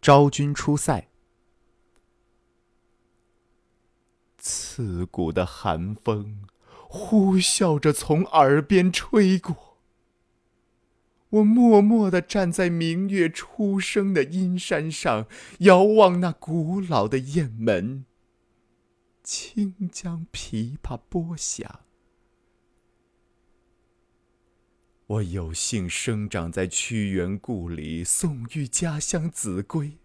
昭君出塞。刺骨的寒风呼啸着从耳边吹过，我默默地站在明月初升的阴山上，遥望那古老的雁门，轻将琵琶拨响。我有幸生长在屈原故里，宋玉家乡秭归，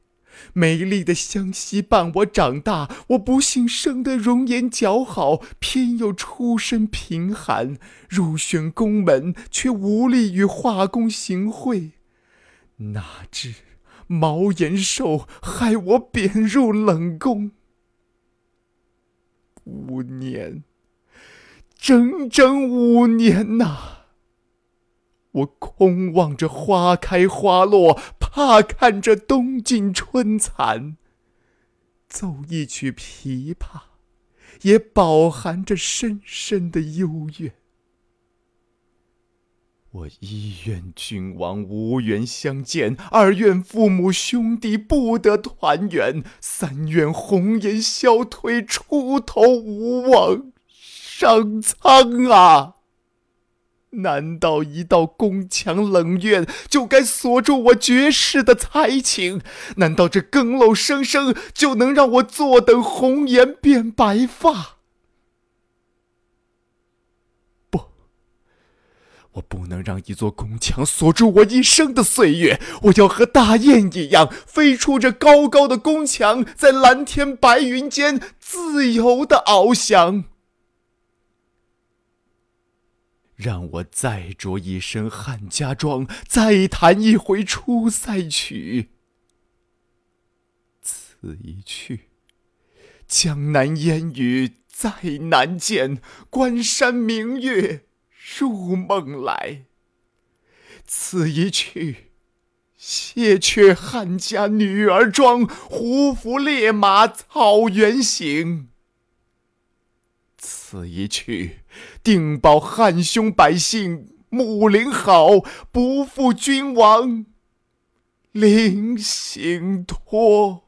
美丽的湘西伴我长大。我不幸生得容颜姣好，偏又出身贫寒，入选宫门，却无力与画工行会。哪知毛延寿害我贬入冷宫，五年，整整五年呐！我空望着花开花落，怕看着冬尽春残。奏一曲琵琶，也饱含着深深的幽怨。我一愿君王无缘相见，二愿父母兄弟不得团圆，三愿红颜消退，出头无望，上苍啊！难道一道宫墙冷院就该锁住我绝世的才情？难道这更漏声声就能让我坐等红颜变白发？不，我不能让一座宫墙锁住我一生的岁月。我要和大雁一样，飞出这高高的宫墙，在蓝天白云间自由的翱翔。让我再着一身汉家装，再弹一回《出塞曲》。此一去，江南烟雨再难见，关山明月入梦来。此一去，谢却汉家女儿装，胡服烈马草原行。此一去，定保汉兄百姓睦邻好，不负君王临行托。